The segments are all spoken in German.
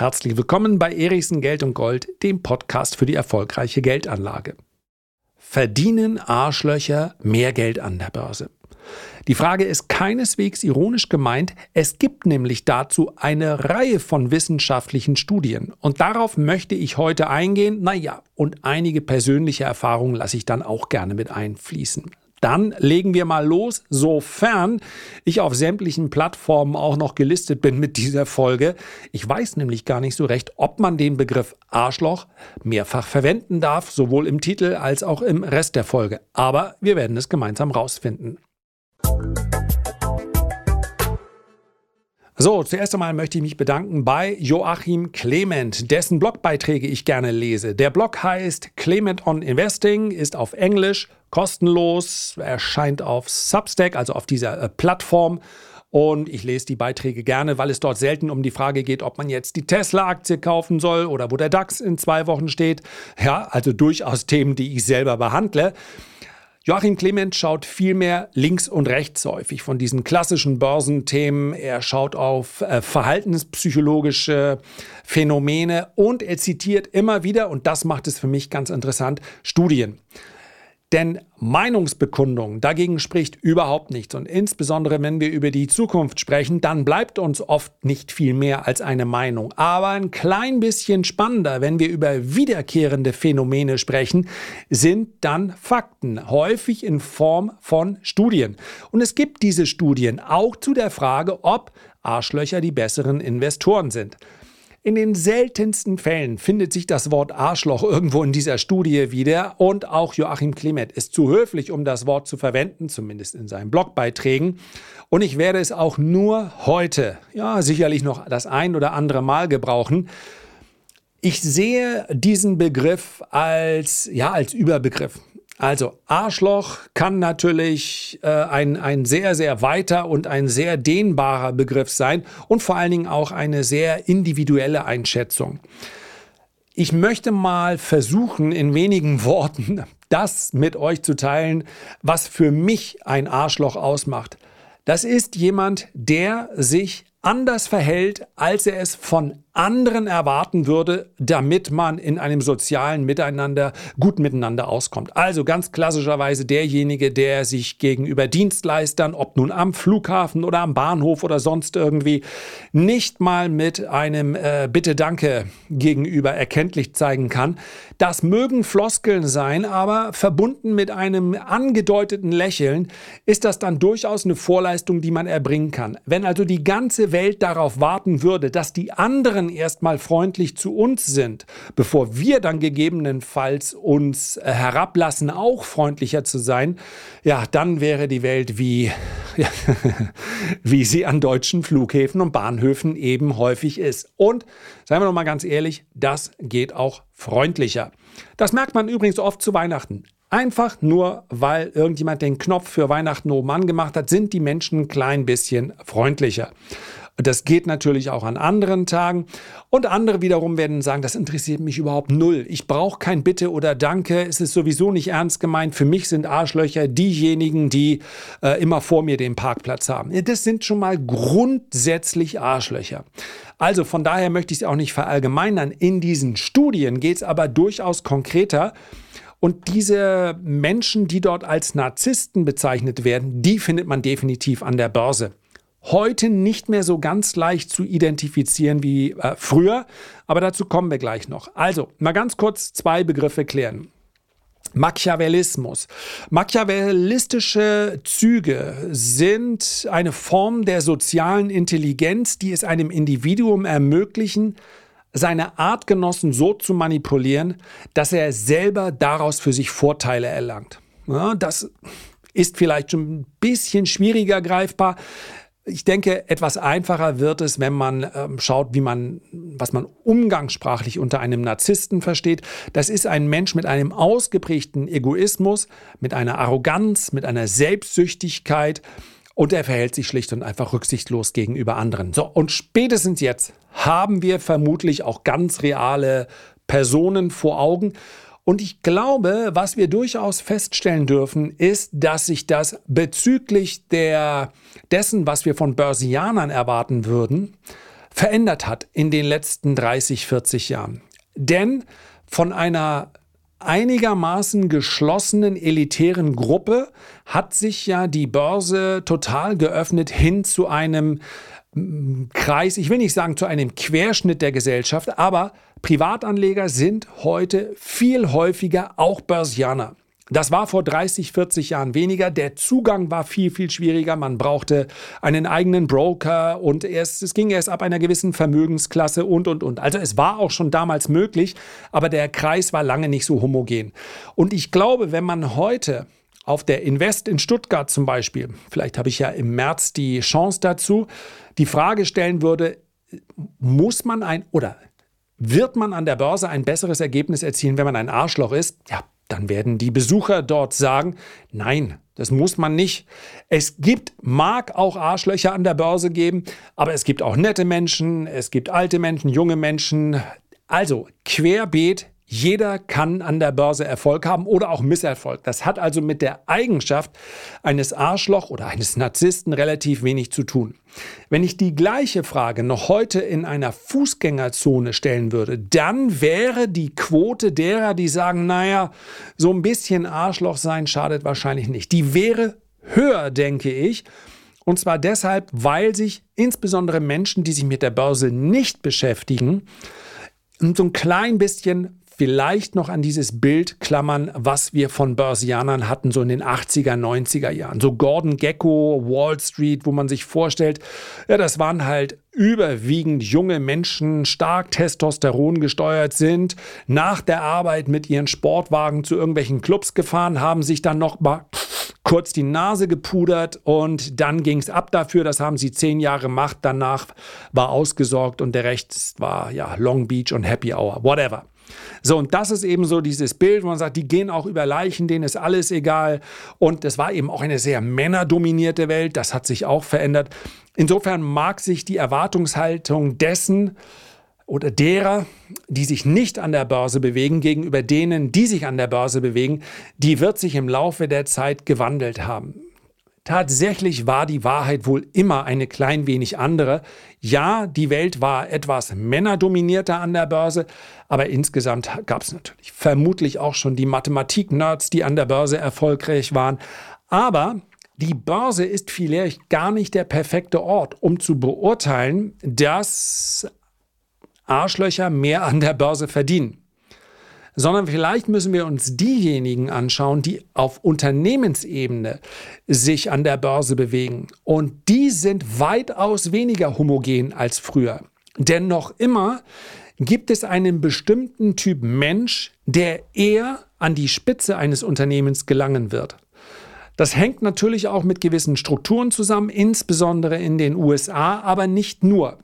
Herzlich willkommen bei Erichsen Geld und Gold, dem Podcast für die erfolgreiche Geldanlage. Verdienen Arschlöcher mehr Geld an der Börse? Die Frage ist keineswegs ironisch gemeint, es gibt nämlich dazu eine Reihe von wissenschaftlichen Studien und darauf möchte ich heute eingehen, naja, und einige persönliche Erfahrungen lasse ich dann auch gerne mit einfließen. Dann legen wir mal los, sofern ich auf sämtlichen Plattformen auch noch gelistet bin mit dieser Folge. Ich weiß nämlich gar nicht so recht, ob man den Begriff Arschloch mehrfach verwenden darf, sowohl im Titel als auch im Rest der Folge. Aber wir werden es gemeinsam rausfinden. So, zuerst einmal möchte ich mich bedanken bei Joachim Clement, dessen Blogbeiträge ich gerne lese. Der Blog heißt Clement on Investing, ist auf Englisch, kostenlos, erscheint auf Substack, also auf dieser äh, Plattform. Und ich lese die Beiträge gerne, weil es dort selten um die Frage geht, ob man jetzt die Tesla-Aktie kaufen soll oder wo der DAX in zwei Wochen steht. Ja, also durchaus Themen, die ich selber behandle. Joachim Clement schaut vielmehr links und rechts häufig von diesen klassischen Börsenthemen. Er schaut auf äh, verhaltenspsychologische Phänomene und er zitiert immer wieder, und das macht es für mich ganz interessant, Studien. Denn Meinungsbekundung dagegen spricht überhaupt nichts. Und insbesondere wenn wir über die Zukunft sprechen, dann bleibt uns oft nicht viel mehr als eine Meinung. Aber ein klein bisschen spannender, wenn wir über wiederkehrende Phänomene sprechen, sind dann Fakten, häufig in Form von Studien. Und es gibt diese Studien auch zu der Frage, ob Arschlöcher die besseren Investoren sind. In den seltensten Fällen findet sich das Wort Arschloch irgendwo in dieser Studie wieder und auch Joachim Clement ist zu höflich, um das Wort zu verwenden, zumindest in seinen Blogbeiträgen. Und ich werde es auch nur heute, ja sicherlich noch das ein oder andere Mal gebrauchen. Ich sehe diesen Begriff als, ja, als Überbegriff. Also Arschloch kann natürlich äh, ein, ein sehr, sehr weiter und ein sehr dehnbarer Begriff sein und vor allen Dingen auch eine sehr individuelle Einschätzung. Ich möchte mal versuchen, in wenigen Worten das mit euch zu teilen, was für mich ein Arschloch ausmacht. Das ist jemand, der sich anders verhält, als er es von anderen erwarten würde, damit man in einem sozialen Miteinander gut miteinander auskommt. Also ganz klassischerweise derjenige, der sich gegenüber Dienstleistern, ob nun am Flughafen oder am Bahnhof oder sonst irgendwie, nicht mal mit einem äh, Bitte Danke gegenüber erkenntlich zeigen kann. Das mögen Floskeln sein, aber verbunden mit einem angedeuteten Lächeln ist das dann durchaus eine Vorleistung, die man erbringen kann. Wenn also die ganze Welt darauf warten würde, dass die anderen erstmal freundlich zu uns sind, bevor wir dann gegebenenfalls uns äh, herablassen, auch freundlicher zu sein, ja, dann wäre die Welt wie, ja, wie sie an deutschen Flughäfen und Bahnhöfen eben häufig ist. Und, seien wir noch mal ganz ehrlich, das geht auch freundlicher. Das merkt man übrigens oft zu Weihnachten. Einfach nur, weil irgendjemand den Knopf für Weihnachten oben angemacht hat, sind die Menschen ein klein bisschen freundlicher. Das geht natürlich auch an anderen Tagen. Und andere wiederum werden sagen, das interessiert mich überhaupt null. Ich brauche kein Bitte oder Danke. Es ist sowieso nicht ernst gemeint. Für mich sind Arschlöcher diejenigen, die äh, immer vor mir den Parkplatz haben. Das sind schon mal grundsätzlich Arschlöcher. Also von daher möchte ich es auch nicht verallgemeinern. In diesen Studien geht es aber durchaus konkreter. Und diese Menschen, die dort als Narzissten bezeichnet werden, die findet man definitiv an der Börse heute nicht mehr so ganz leicht zu identifizieren wie äh, früher, aber dazu kommen wir gleich noch. Also, mal ganz kurz zwei Begriffe klären. Machiavellismus. Machiavellistische Züge sind eine Form der sozialen Intelligenz, die es einem Individuum ermöglichen, seine Artgenossen so zu manipulieren, dass er selber daraus für sich Vorteile erlangt. Ja, das ist vielleicht schon ein bisschen schwieriger greifbar. Ich denke, etwas einfacher wird es, wenn man ähm, schaut, wie man, was man umgangssprachlich unter einem Narzissten versteht. Das ist ein Mensch mit einem ausgeprägten Egoismus, mit einer Arroganz, mit einer Selbstsüchtigkeit und er verhält sich schlicht und einfach rücksichtslos gegenüber anderen. So, und spätestens jetzt haben wir vermutlich auch ganz reale Personen vor Augen. Und ich glaube, was wir durchaus feststellen dürfen, ist, dass sich das bezüglich der, dessen, was wir von Börsianern erwarten würden, verändert hat in den letzten 30, 40 Jahren. Denn von einer einigermaßen geschlossenen elitären Gruppe hat sich ja die Börse total geöffnet hin zu einem mm, Kreis, ich will nicht sagen zu einem Querschnitt der Gesellschaft, aber Privatanleger sind heute viel häufiger auch Börsianer. Das war vor 30, 40 Jahren weniger. Der Zugang war viel, viel schwieriger. Man brauchte einen eigenen Broker und erst, es ging erst ab einer gewissen Vermögensklasse und, und, und. Also es war auch schon damals möglich, aber der Kreis war lange nicht so homogen. Und ich glaube, wenn man heute auf der Invest in Stuttgart zum Beispiel, vielleicht habe ich ja im März die Chance dazu, die Frage stellen würde, muss man ein oder wird man an der Börse ein besseres Ergebnis erzielen, wenn man ein Arschloch ist? Ja, dann werden die Besucher dort sagen, nein, das muss man nicht. Es gibt, mag auch Arschlöcher an der Börse geben, aber es gibt auch nette Menschen, es gibt alte Menschen, junge Menschen. Also querbeet jeder kann an der Börse Erfolg haben oder auch Misserfolg. Das hat also mit der Eigenschaft eines Arschloch oder eines Narzissten relativ wenig zu tun. Wenn ich die gleiche Frage noch heute in einer Fußgängerzone stellen würde, dann wäre die Quote derer, die sagen, naja, so ein bisschen Arschloch sein schadet wahrscheinlich nicht. Die wäre höher, denke ich. Und zwar deshalb, weil sich insbesondere Menschen, die sich mit der Börse nicht beschäftigen, so ein klein bisschen vielleicht noch an dieses Bild klammern, was wir von Börsianern hatten, so in den 80er, 90er Jahren. So Gordon Gecko, Wall Street, wo man sich vorstellt, ja, das waren halt überwiegend junge Menschen, stark Testosteron gesteuert sind, nach der Arbeit mit ihren Sportwagen zu irgendwelchen Clubs gefahren, haben sich dann noch mal kurz die Nase gepudert und dann ging es ab dafür. Das haben sie zehn Jahre gemacht. Danach war ausgesorgt und der Rest war ja Long Beach und Happy Hour, whatever. So, und das ist eben so dieses Bild, wo man sagt, die gehen auch über Leichen, denen ist alles egal. Und das war eben auch eine sehr männerdominierte Welt, das hat sich auch verändert. Insofern mag sich die Erwartungshaltung dessen, oder derer, die sich nicht an der Börse bewegen, gegenüber denen, die sich an der Börse bewegen, die wird sich im Laufe der Zeit gewandelt haben. Tatsächlich war die Wahrheit wohl immer eine klein wenig andere. Ja, die Welt war etwas männerdominierter an der Börse, aber insgesamt gab es natürlich vermutlich auch schon die Mathematik-Nerds, die an der Börse erfolgreich waren. Aber die Börse ist vielleicht gar nicht der perfekte Ort, um zu beurteilen, dass Arschlöcher mehr an der Börse verdienen sondern vielleicht müssen wir uns diejenigen anschauen, die auf Unternehmensebene sich an der Börse bewegen. Und die sind weitaus weniger homogen als früher. Denn noch immer gibt es einen bestimmten Typ Mensch, der eher an die Spitze eines Unternehmens gelangen wird. Das hängt natürlich auch mit gewissen Strukturen zusammen, insbesondere in den USA, aber nicht nur.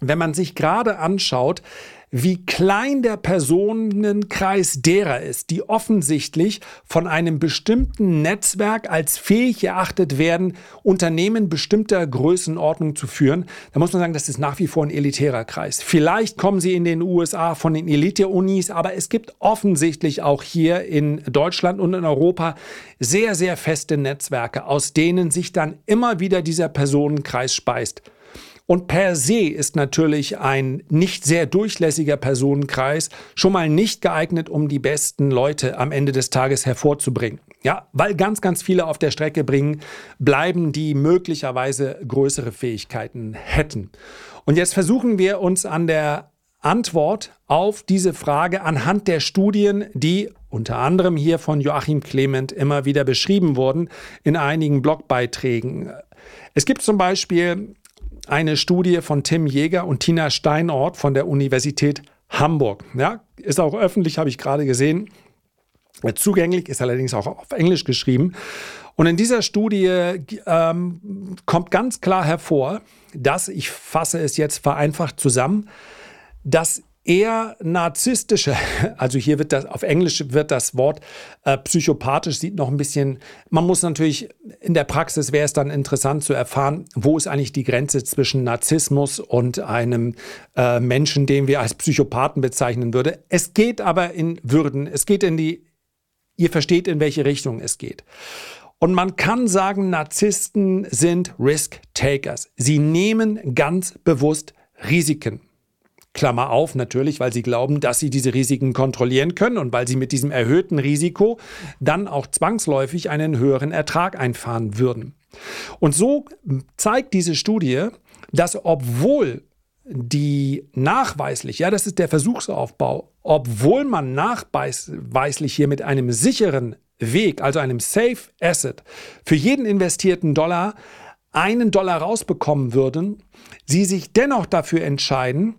Wenn man sich gerade anschaut, wie klein der Personenkreis derer ist, die offensichtlich von einem bestimmten Netzwerk als fähig erachtet werden, Unternehmen bestimmter Größenordnung zu führen, da muss man sagen, das ist nach wie vor ein elitärer Kreis. Vielleicht kommen sie in den USA von den Elite-Unis, aber es gibt offensichtlich auch hier in Deutschland und in Europa sehr, sehr feste Netzwerke, aus denen sich dann immer wieder dieser Personenkreis speist. Und per se ist natürlich ein nicht sehr durchlässiger Personenkreis schon mal nicht geeignet, um die besten Leute am Ende des Tages hervorzubringen. Ja, weil ganz, ganz viele auf der Strecke bringen, bleiben, die möglicherweise größere Fähigkeiten hätten. Und jetzt versuchen wir uns an der Antwort auf diese Frage anhand der Studien, die unter anderem hier von Joachim Clement immer wieder beschrieben wurden in einigen Blogbeiträgen. Es gibt zum Beispiel eine Studie von Tim Jäger und Tina Steinort von der Universität Hamburg. Ja, ist auch öffentlich, habe ich gerade gesehen. Zugänglich, ist allerdings auch auf Englisch geschrieben. Und in dieser Studie ähm, kommt ganz klar hervor, dass, ich fasse es jetzt vereinfacht zusammen, dass eher narzisstische, also hier wird das, auf Englisch wird das Wort äh, psychopathisch, sieht noch ein bisschen, man muss natürlich, in der Praxis wäre es dann interessant zu erfahren, wo ist eigentlich die Grenze zwischen Narzissmus und einem äh, Menschen, den wir als Psychopathen bezeichnen würde. Es geht aber in Würden, es geht in die, ihr versteht, in welche Richtung es geht. Und man kann sagen, Narzissten sind Risk-Takers. Sie nehmen ganz bewusst Risiken. Klammer auf, natürlich, weil sie glauben, dass sie diese Risiken kontrollieren können und weil sie mit diesem erhöhten Risiko dann auch zwangsläufig einen höheren Ertrag einfahren würden. Und so zeigt diese Studie, dass obwohl die nachweislich, ja, das ist der Versuchsaufbau, obwohl man nachweislich hier mit einem sicheren Weg, also einem Safe Asset, für jeden investierten Dollar einen Dollar rausbekommen würden, sie sich dennoch dafür entscheiden,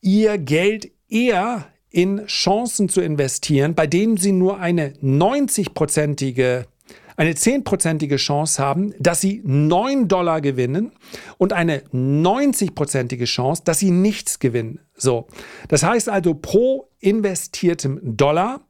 ihr Geld eher in Chancen zu investieren, bei denen sie nur eine 90-prozentige eine 10-prozentige Chance haben, dass sie 9 Dollar gewinnen und eine 90-prozentige Chance, dass sie nichts gewinnen. So. Das heißt also, pro investiertem Dollar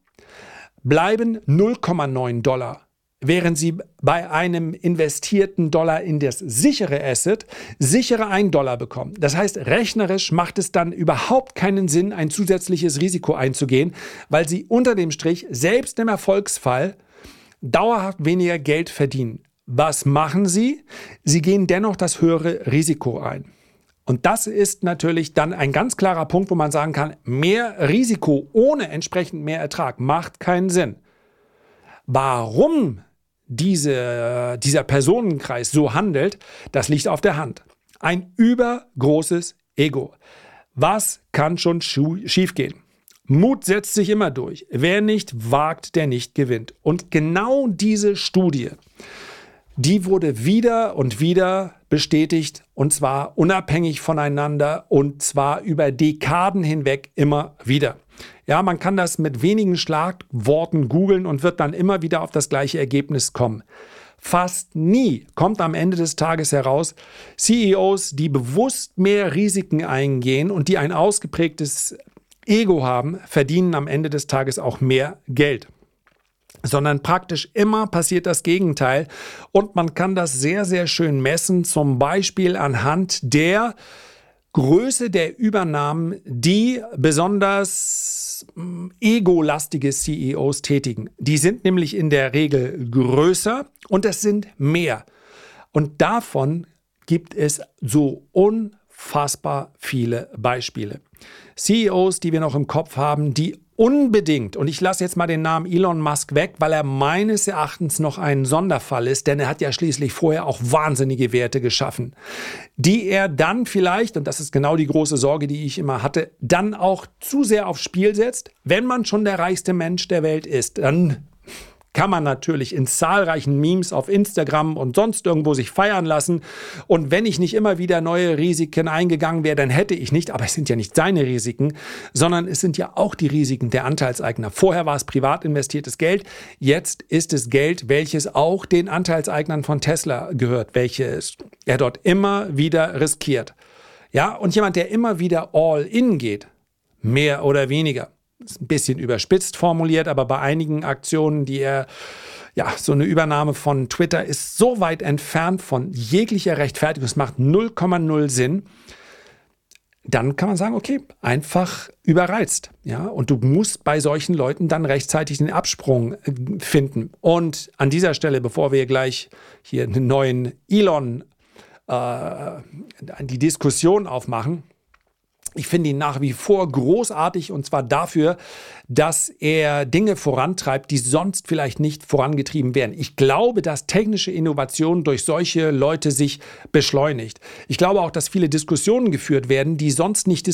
bleiben 0,9 Dollar während sie bei einem investierten Dollar in das sichere Asset sichere 1 Dollar bekommen. Das heißt, rechnerisch macht es dann überhaupt keinen Sinn, ein zusätzliches Risiko einzugehen, weil sie unter dem Strich selbst im Erfolgsfall dauerhaft weniger Geld verdienen. Was machen sie? Sie gehen dennoch das höhere Risiko ein. Und das ist natürlich dann ein ganz klarer Punkt, wo man sagen kann, mehr Risiko ohne entsprechend mehr Ertrag macht keinen Sinn. Warum diese, dieser Personenkreis so handelt, das liegt auf der Hand. Ein übergroßes Ego. Was kann schon schiefgehen? Mut setzt sich immer durch. Wer nicht wagt, der nicht gewinnt. Und genau diese Studie, die wurde wieder und wieder bestätigt und zwar unabhängig voneinander und zwar über Dekaden hinweg immer wieder. Ja, man kann das mit wenigen Schlagworten googeln und wird dann immer wieder auf das gleiche Ergebnis kommen. Fast nie kommt am Ende des Tages heraus, CEOs, die bewusst mehr Risiken eingehen und die ein ausgeprägtes Ego haben, verdienen am Ende des Tages auch mehr Geld sondern praktisch immer passiert das Gegenteil. Und man kann das sehr, sehr schön messen, zum Beispiel anhand der Größe der Übernahmen, die besonders mm, egolastige CEOs tätigen. Die sind nämlich in der Regel größer und es sind mehr. Und davon gibt es so unfassbar viele Beispiele. CEOs, die wir noch im Kopf haben, die unbedingt, und ich lasse jetzt mal den Namen Elon Musk weg, weil er meines Erachtens noch ein Sonderfall ist, denn er hat ja schließlich vorher auch wahnsinnige Werte geschaffen, die er dann vielleicht, und das ist genau die große Sorge, die ich immer hatte, dann auch zu sehr aufs Spiel setzt. Wenn man schon der reichste Mensch der Welt ist, dann kann man natürlich in zahlreichen Memes auf Instagram und sonst irgendwo sich feiern lassen. Und wenn ich nicht immer wieder neue Risiken eingegangen wäre, dann hätte ich nicht, aber es sind ja nicht seine Risiken, sondern es sind ja auch die Risiken der Anteilseigner. Vorher war es privat investiertes Geld, jetzt ist es Geld, welches auch den Anteilseignern von Tesla gehört, welches er dort immer wieder riskiert. Ja, und jemand, der immer wieder all in geht, mehr oder weniger, ein bisschen überspitzt formuliert, aber bei einigen Aktionen, die er ja, so eine Übernahme von Twitter ist so weit entfernt von jeglicher Rechtfertigung, es macht 0,0 Sinn. Dann kann man sagen, okay, einfach überreizt. Ja, und du musst bei solchen Leuten dann rechtzeitig den Absprung äh, finden. Und an dieser Stelle, bevor wir gleich hier einen neuen Elon, äh, die Diskussion aufmachen, ich finde ihn nach wie vor großartig und zwar dafür, dass er Dinge vorantreibt, die sonst vielleicht nicht vorangetrieben werden. Ich glaube, dass technische Innovation durch solche Leute sich beschleunigt. Ich glaube auch, dass viele Diskussionen geführt werden, die sonst nicht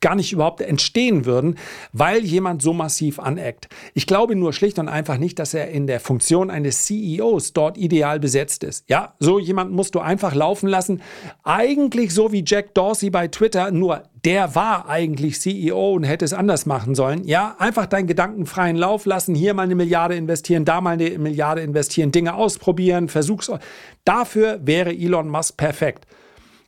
gar nicht überhaupt entstehen würden, weil jemand so massiv aneckt. Ich glaube nur schlicht und einfach nicht, dass er in der Funktion eines CEOs dort ideal besetzt ist. Ja, so jemand musst du einfach laufen lassen. Eigentlich so wie Jack Dorsey bei Twitter, nur der war eigentlich CEO und hätte es anders machen sollen. Ja, einfach deinen gedankenfreien Lauf lassen, hier mal eine Milliarde investieren, da mal eine Milliarde investieren, Dinge ausprobieren, Versuchs. Dafür wäre Elon Musk perfekt.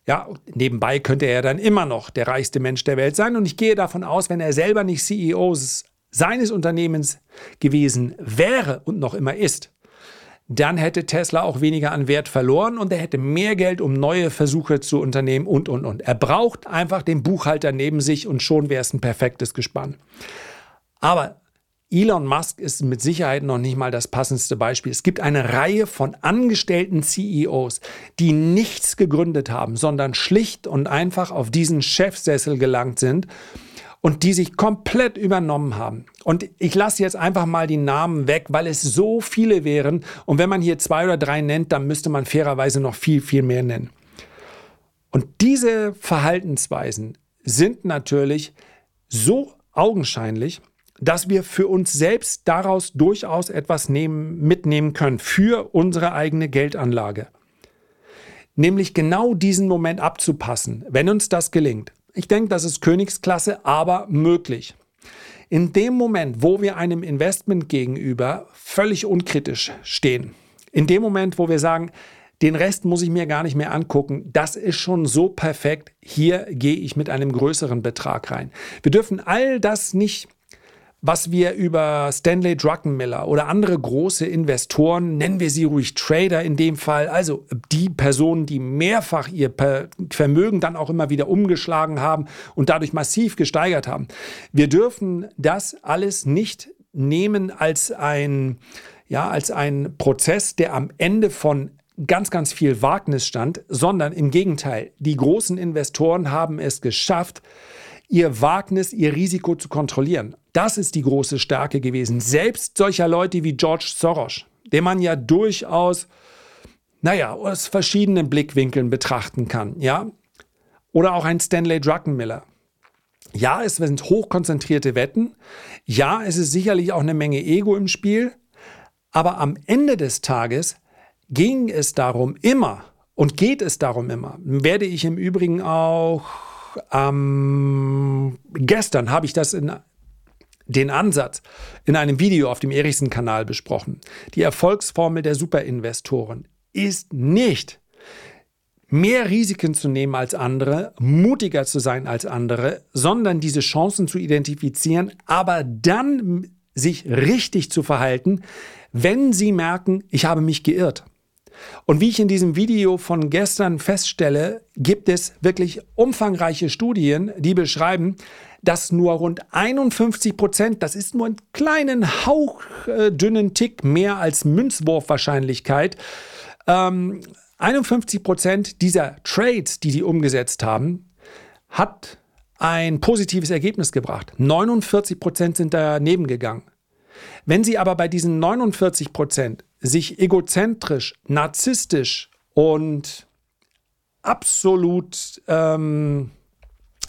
Ja, nebenbei könnte er dann immer noch der reichste Mensch der Welt sein. Und ich gehe davon aus, wenn er selber nicht CEO seines Unternehmens gewesen wäre und noch immer ist, dann hätte Tesla auch weniger an Wert verloren und er hätte mehr Geld, um neue Versuche zu unternehmen und, und, und. Er braucht einfach den Buchhalter neben sich und schon wäre es ein perfektes Gespann. Aber Elon Musk ist mit Sicherheit noch nicht mal das passendste Beispiel. Es gibt eine Reihe von angestellten CEOs, die nichts gegründet haben, sondern schlicht und einfach auf diesen Chefsessel gelangt sind und die sich komplett übernommen haben. Und ich lasse jetzt einfach mal die Namen weg, weil es so viele wären. Und wenn man hier zwei oder drei nennt, dann müsste man fairerweise noch viel, viel mehr nennen. Und diese Verhaltensweisen sind natürlich so augenscheinlich, dass wir für uns selbst daraus durchaus etwas nehmen, mitnehmen können für unsere eigene Geldanlage. Nämlich genau diesen Moment abzupassen, wenn uns das gelingt. Ich denke, das ist Königsklasse, aber möglich. In dem Moment, wo wir einem Investment gegenüber völlig unkritisch stehen, in dem Moment, wo wir sagen, den Rest muss ich mir gar nicht mehr angucken, das ist schon so perfekt, hier gehe ich mit einem größeren Betrag rein. Wir dürfen all das nicht was wir über Stanley Druckenmiller oder andere große Investoren, nennen wir sie ruhig Trader in dem Fall, also die Personen, die mehrfach ihr Vermögen dann auch immer wieder umgeschlagen haben und dadurch massiv gesteigert haben. Wir dürfen das alles nicht nehmen als ein, ja, als ein Prozess, der am Ende von ganz, ganz viel Wagnis stand, sondern im Gegenteil, die großen Investoren haben es geschafft, ihr Wagnis, ihr Risiko zu kontrollieren. Das ist die große Stärke gewesen. Selbst solcher Leute wie George Soros, den man ja durchaus, naja, aus verschiedenen Blickwinkeln betrachten kann, ja. Oder auch ein Stanley Druckenmiller. Ja, es sind hochkonzentrierte Wetten. Ja, es ist sicherlich auch eine Menge Ego im Spiel. Aber am Ende des Tages ging es darum immer und geht es darum immer, werde ich im Übrigen auch ähm, gestern habe ich das in den Ansatz in einem Video auf dem Erichsen-Kanal besprochen. Die Erfolgsformel der Superinvestoren ist nicht mehr Risiken zu nehmen als andere, mutiger zu sein als andere, sondern diese Chancen zu identifizieren, aber dann sich richtig zu verhalten, wenn sie merken, ich habe mich geirrt. Und wie ich in diesem Video von gestern feststelle, gibt es wirklich umfangreiche Studien, die beschreiben, dass nur rund 51 Prozent, das ist nur einen kleinen hauchdünnen Tick mehr als Münzwurfwahrscheinlichkeit, ähm, 51 Prozent dieser Trades, die die umgesetzt haben, hat ein positives Ergebnis gebracht. 49 Prozent sind daneben gegangen. Wenn Sie aber bei diesen 49 Prozent sich egozentrisch, narzisstisch und absolut, ähm,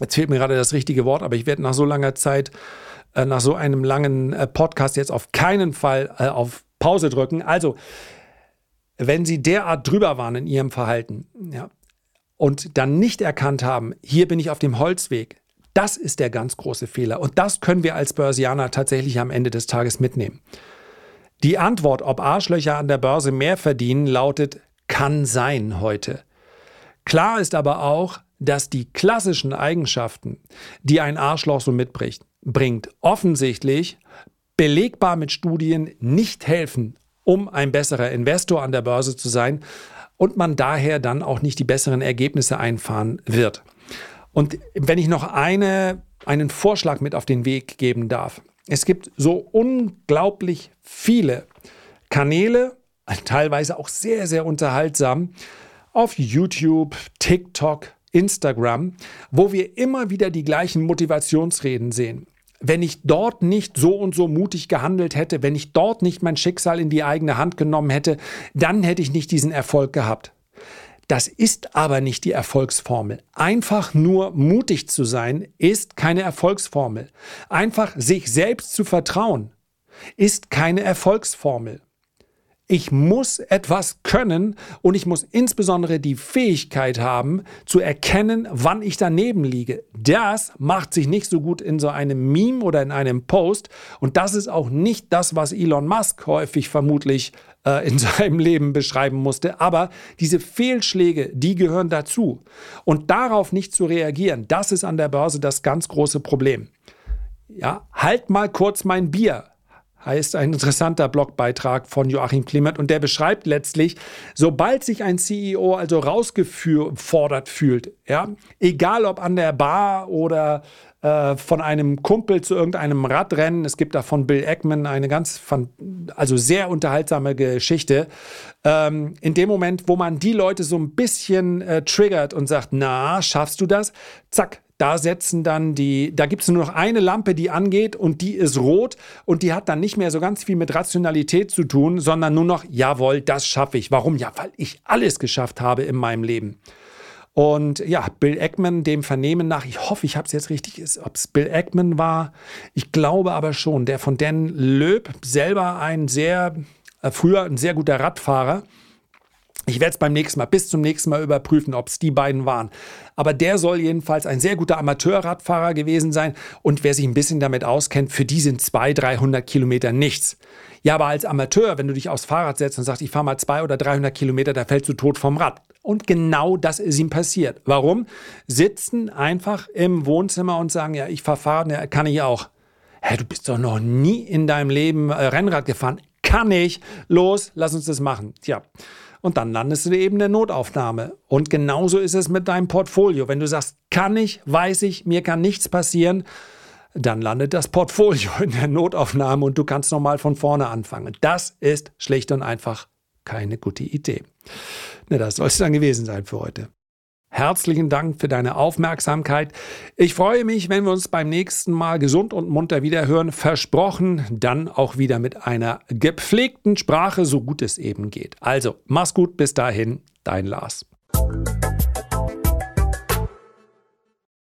jetzt fehlt mir gerade das richtige Wort, aber ich werde nach so langer Zeit, äh, nach so einem langen äh, Podcast jetzt auf keinen Fall äh, auf Pause drücken. Also, wenn Sie derart drüber waren in Ihrem Verhalten, ja, und dann nicht erkannt haben, hier bin ich auf dem Holzweg, das ist der ganz große Fehler. Und das können wir als Börsianer tatsächlich am Ende des Tages mitnehmen. Die Antwort, ob Arschlöcher an der Börse mehr verdienen, lautet kann sein heute. Klar ist aber auch, dass die klassischen Eigenschaften, die ein Arschloch so mitbringt, bringt, offensichtlich belegbar mit Studien nicht helfen, um ein besserer Investor an der Börse zu sein und man daher dann auch nicht die besseren Ergebnisse einfahren wird. Und wenn ich noch eine, einen Vorschlag mit auf den Weg geben darf. Es gibt so unglaublich viele Kanäle, teilweise auch sehr, sehr unterhaltsam, auf YouTube, TikTok, Instagram, wo wir immer wieder die gleichen Motivationsreden sehen. Wenn ich dort nicht so und so mutig gehandelt hätte, wenn ich dort nicht mein Schicksal in die eigene Hand genommen hätte, dann hätte ich nicht diesen Erfolg gehabt. Das ist aber nicht die Erfolgsformel. Einfach nur mutig zu sein ist keine Erfolgsformel. Einfach sich selbst zu vertrauen ist keine Erfolgsformel. Ich muss etwas können und ich muss insbesondere die Fähigkeit haben, zu erkennen, wann ich daneben liege. Das macht sich nicht so gut in so einem Meme oder in einem Post. Und das ist auch nicht das, was Elon Musk häufig vermutlich äh, in seinem Leben beschreiben musste. Aber diese Fehlschläge, die gehören dazu. Und darauf nicht zu reagieren, das ist an der Börse das ganz große Problem. Ja, halt mal kurz mein Bier heißt ein interessanter Blogbeitrag von Joachim Klimt und der beschreibt letztlich, sobald sich ein CEO also rausgefordert fühlt, ja, egal ob an der Bar oder äh, von einem Kumpel zu irgendeinem Radrennen. Es gibt da von Bill Eckman eine ganz, also sehr unterhaltsame Geschichte. Ähm, in dem Moment, wo man die Leute so ein bisschen äh, triggert und sagt, na, schaffst du das? Zack, da setzen dann die, da gibt es nur noch eine Lampe, die angeht und die ist rot und die hat dann nicht mehr so ganz viel mit Rationalität zu tun, sondern nur noch, jawohl, das schaffe ich. Warum? Ja, weil ich alles geschafft habe in meinem Leben. Und ja, Bill Eckman, dem Vernehmen nach, ich hoffe, ich habe es jetzt richtig, ob es Bill Eckman war, ich glaube aber schon, der von Dan Löb, selber ein sehr, äh, früher ein sehr guter Radfahrer. Ich werde es beim nächsten Mal, bis zum nächsten Mal überprüfen, ob es die beiden waren. Aber der soll jedenfalls ein sehr guter Amateurradfahrer gewesen sein. Und wer sich ein bisschen damit auskennt, für die sind 200, 300 Kilometer nichts. Ja, aber als Amateur, wenn du dich aufs Fahrrad setzt und sagst, ich fahre mal 200 oder 300 Kilometer, da fällst du tot vom Rad. Und genau das ist ihm passiert. Warum? Sitzen einfach im Wohnzimmer und sagen, ja, ich fahre Fahrrad, ja, kann ich auch. Hä, du bist doch noch nie in deinem Leben äh, Rennrad gefahren. Kann ich. Los, lass uns das machen. Tja. Und dann landest du eben in der Notaufnahme. Und genauso ist es mit deinem Portfolio. Wenn du sagst, kann ich, weiß ich, mir kann nichts passieren, dann landet das Portfolio in der Notaufnahme und du kannst nochmal von vorne anfangen. Das ist schlicht und einfach keine gute Idee. Na, das soll es dann gewesen sein für heute. Herzlichen Dank für deine Aufmerksamkeit. Ich freue mich, wenn wir uns beim nächsten Mal gesund und munter wiederhören. Versprochen, dann auch wieder mit einer gepflegten Sprache, so gut es eben geht. Also, mach's gut, bis dahin, dein Lars.